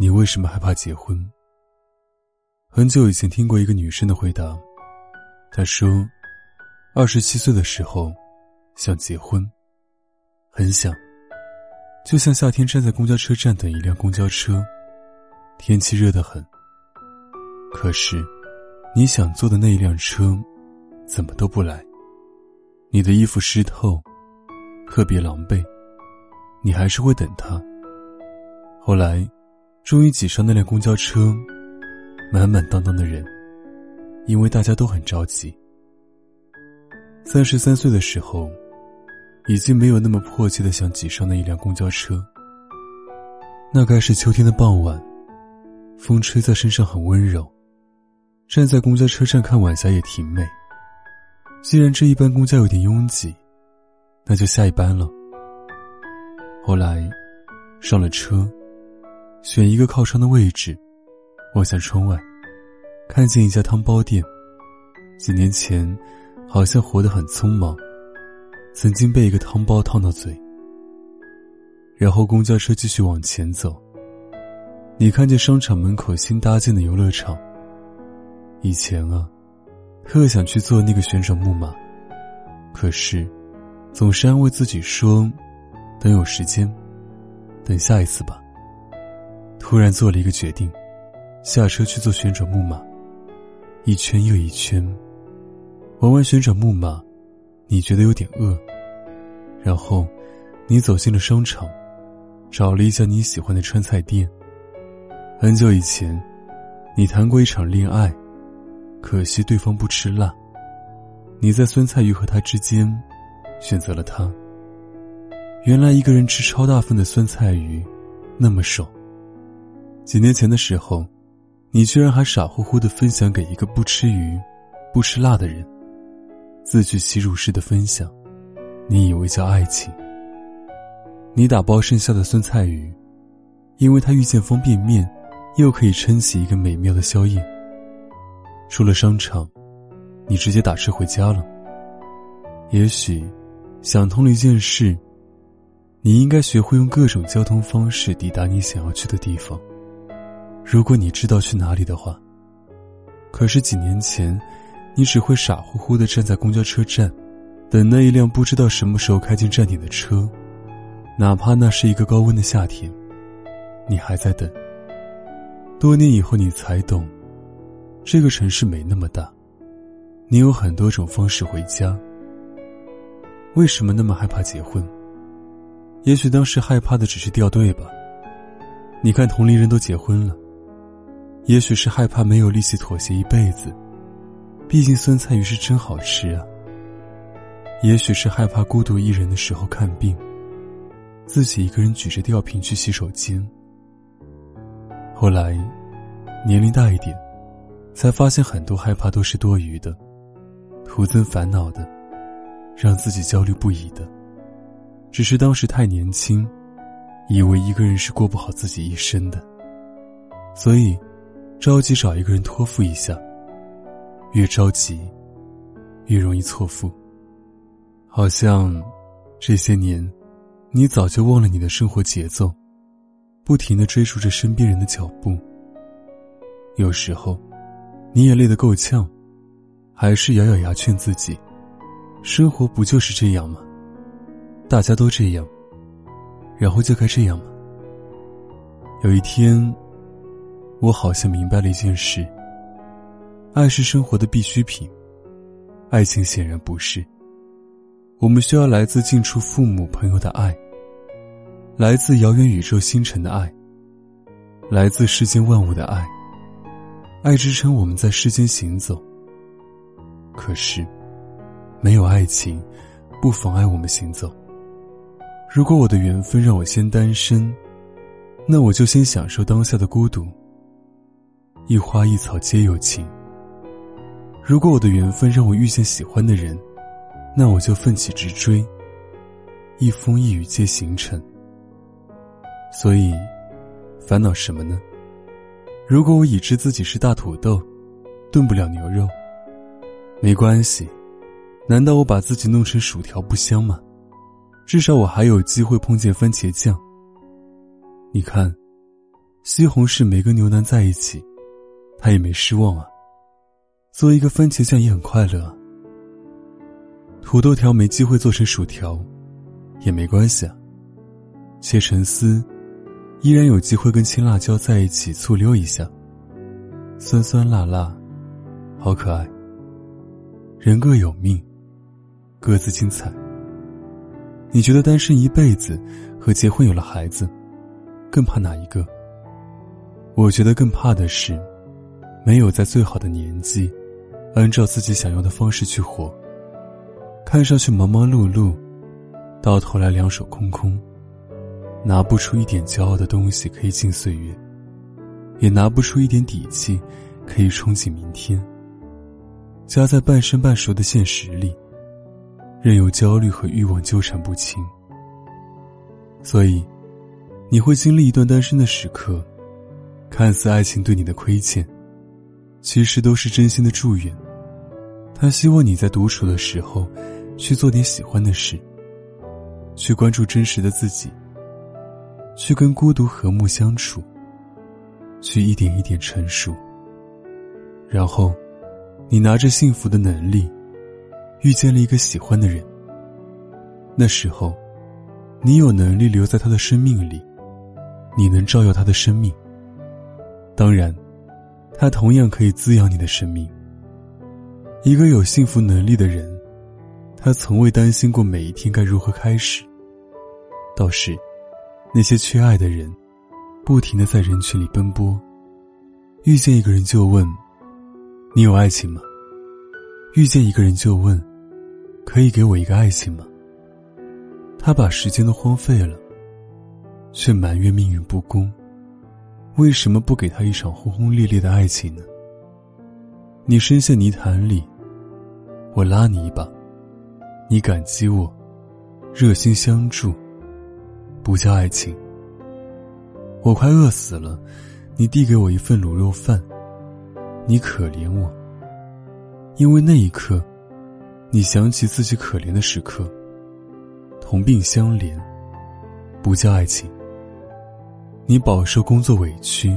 你为什么害怕结婚？很久以前听过一个女生的回答，她说：“二十七岁的时候想结婚，很想，就像夏天站在公交车站等一辆公交车，天气热得很。可是，你想坐的那一辆车，怎么都不来。你的衣服湿透，特别狼狈，你还是会等他。后来。”终于挤上那辆公交车，满满当当的人，因为大家都很着急。三十三岁的时候，已经没有那么迫切的想挤上那一辆公交车。那该是秋天的傍晚，风吹在身上很温柔。站在公交车站看晚霞也挺美。既然这一班公交有点拥挤，那就下一班了。后来，上了车。选一个靠窗的位置，望向窗外，看见一家汤包店。几年前，好像活得很匆忙，曾经被一个汤包烫到嘴。然后公交车继续往前走，你看见商场门口新搭建的游乐场。以前啊，特想去坐那个旋转木马，可是，总是安慰自己说，等有时间，等下一次吧。突然做了一个决定，下车去做旋转木马，一圈又一圈。玩完旋转木马，你觉得有点饿。然后，你走进了商场，找了一家你喜欢的川菜店。很久以前，你谈过一场恋爱，可惜对方不吃辣。你在酸菜鱼和他之间，选择了他。原来一个人吃超大份的酸菜鱼，那么爽。几年前的时候，你居然还傻乎乎的分享给一个不吃鱼、不吃辣的人，自取其辱式的分享，你以为叫爱情？你打包剩下的酸菜鱼，因为它遇见方便面，又可以撑起一个美妙的宵夜。出了商场，你直接打车回家了。也许，想通了一件事，你应该学会用各种交通方式抵达你想要去的地方。如果你知道去哪里的话，可是几年前，你只会傻乎乎的站在公交车站，等那一辆不知道什么时候开进站点的车，哪怕那是一个高温的夏天，你还在等。多年以后，你才懂，这个城市没那么大，你有很多种方式回家。为什么那么害怕结婚？也许当时害怕的只是掉队吧。你看同龄人都结婚了。也许是害怕没有力气妥协一辈子，毕竟酸菜鱼是真好吃啊。也许是害怕孤独一人的时候看病，自己一个人举着吊瓶去洗手间。后来，年龄大一点，才发现很多害怕都是多余的，徒增烦恼的，让自己焦虑不已的。只是当时太年轻，以为一个人是过不好自己一生的，所以。着急找一个人托付一下，越着急，越容易错付。好像这些年，你早就忘了你的生活节奏，不停的追逐着身边人的脚步。有时候，你也累得够呛，还是咬咬牙劝自己：生活不就是这样吗？大家都这样，然后就该这样吗？有一天。我好像明白了一件事：爱是生活的必需品，爱情显然不是。我们需要来自近处父母朋友的爱，来自遥远宇宙星辰的爱，来自世间万物的爱。爱支撑我们在世间行走。可是，没有爱情，不妨碍我们行走。如果我的缘分让我先单身，那我就先享受当下的孤独。一花一草皆有情。如果我的缘分让我遇见喜欢的人，那我就奋起直追。一风一雨皆行程。所以，烦恼什么呢？如果我已知自己是大土豆，炖不了牛肉，没关系。难道我把自己弄成薯条不香吗？至少我还有机会碰见番茄酱。你看，西红柿没跟牛腩在一起，他也没失望啊。做一个番茄酱也很快乐。土豆条没机会做成薯条，也没关系啊。切成丝，依然有机会跟青辣椒在一起醋溜一下。酸酸辣辣，好可爱。人各有命，各自精彩。你觉得单身一辈子和结婚有了孩子，更怕哪一个？我觉得更怕的是，没有在最好的年纪。按照自己想要的方式去活，看上去忙忙碌碌，到头来两手空空，拿不出一点骄傲的东西可以敬岁月，也拿不出一点底气可以憧憬明天。夹在半生半熟的现实里，任由焦虑和欲望纠缠不清。所以，你会经历一段单身的时刻，看似爱情对你的亏欠。其实都是真心的祝愿。他希望你在独处的时候，去做点喜欢的事，去关注真实的自己，去跟孤独和睦相处，去一点一点成熟。然后，你拿着幸福的能力，遇见了一个喜欢的人。那时候，你有能力留在他的生命里，你能照耀他的生命。当然。他同样可以滋养你的生命。一个有幸福能力的人，他从未担心过每一天该如何开始。倒是，那些缺爱的人，不停的在人群里奔波，遇见一个人就问：“你有爱情吗？”遇见一个人就问：“可以给我一个爱情吗？”他把时间都荒废了，却埋怨命运不公。为什么不给他一场轰轰烈烈的爱情呢？你深陷泥潭里，我拉你一把；你感激我，热心相助，不叫爱情。我快饿死了，你递给我一份卤肉饭，你可怜我，因为那一刻，你想起自己可怜的时刻，同病相怜，不叫爱情。你饱受工作委屈，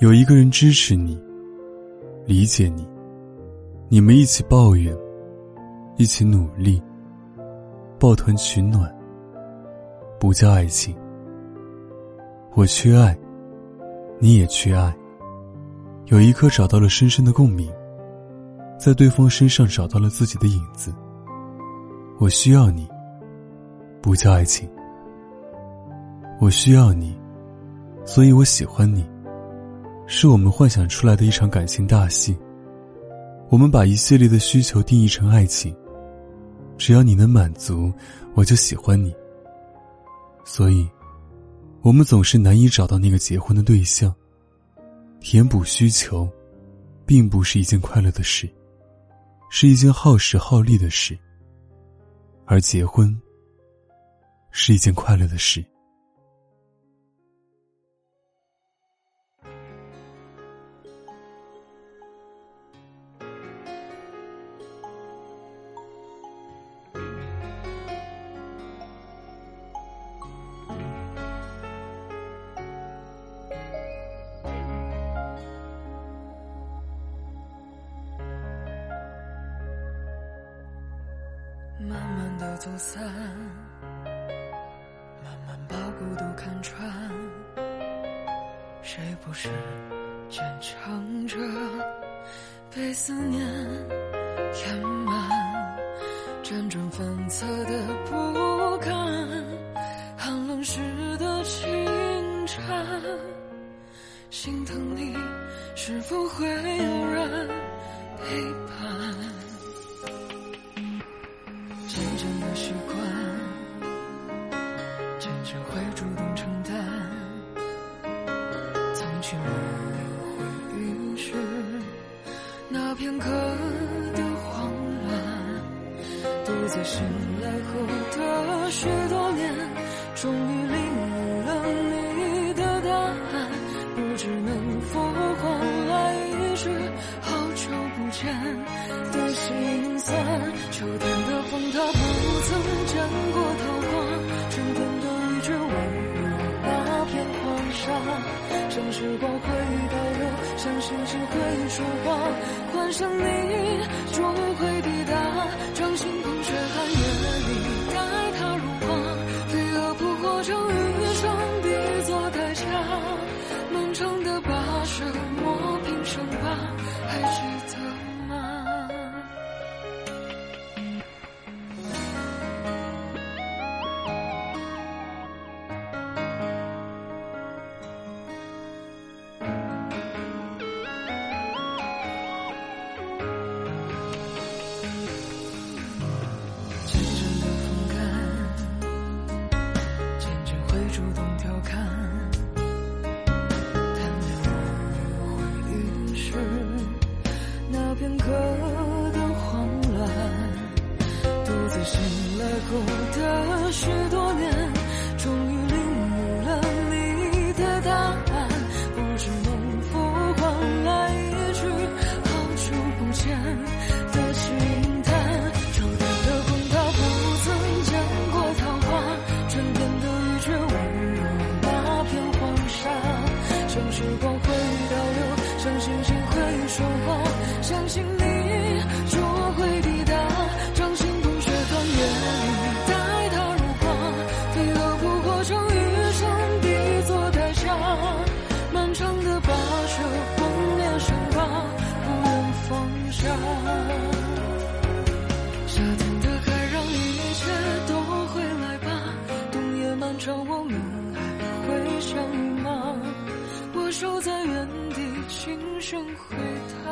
有一个人支持你，理解你，你们一起抱怨，一起努力，抱团取暖，不叫爱情。我缺爱，你也缺爱，有一刻找到了深深的共鸣，在对方身上找到了自己的影子。我需要你，不叫爱情。我需要你。所以我喜欢你，是我们幻想出来的一场感情大戏。我们把一系列的需求定义成爱情，只要你能满足，我就喜欢你。所以，我们总是难以找到那个结婚的对象。填补需求，并不是一件快乐的事，是一件耗时耗力的事。而结婚，是一件快乐的事。的走散，慢慢把孤独看穿。谁不是坚强着，被思念填满，辗转反侧的不甘，寒冷时的清晨，心疼你是否会有人陪伴？却没有回应是那片刻的慌乱独自醒来后的事把这捧面上吧不能放下夏天的海让一切都回来吧？冬夜漫长我们还会相遇吗？我守在原地轻声回答